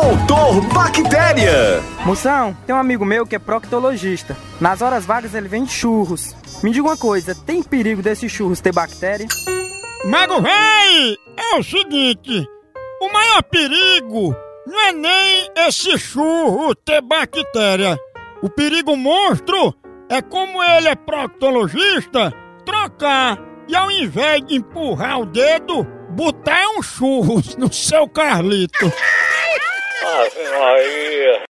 Doutor Bactéria. Moção, tem um amigo meu que é proctologista. Nas horas vagas ele vende churros. Me diga uma coisa, tem perigo desses churros ter bactéria? Mago véi, é o seguinte, o maior perigo não é nem esse churro ter bactéria. O perigo monstro é como ele é proctologista, trocar e ao invés de empurrar o dedo, botar um churros no seu Carlito. 哎呀。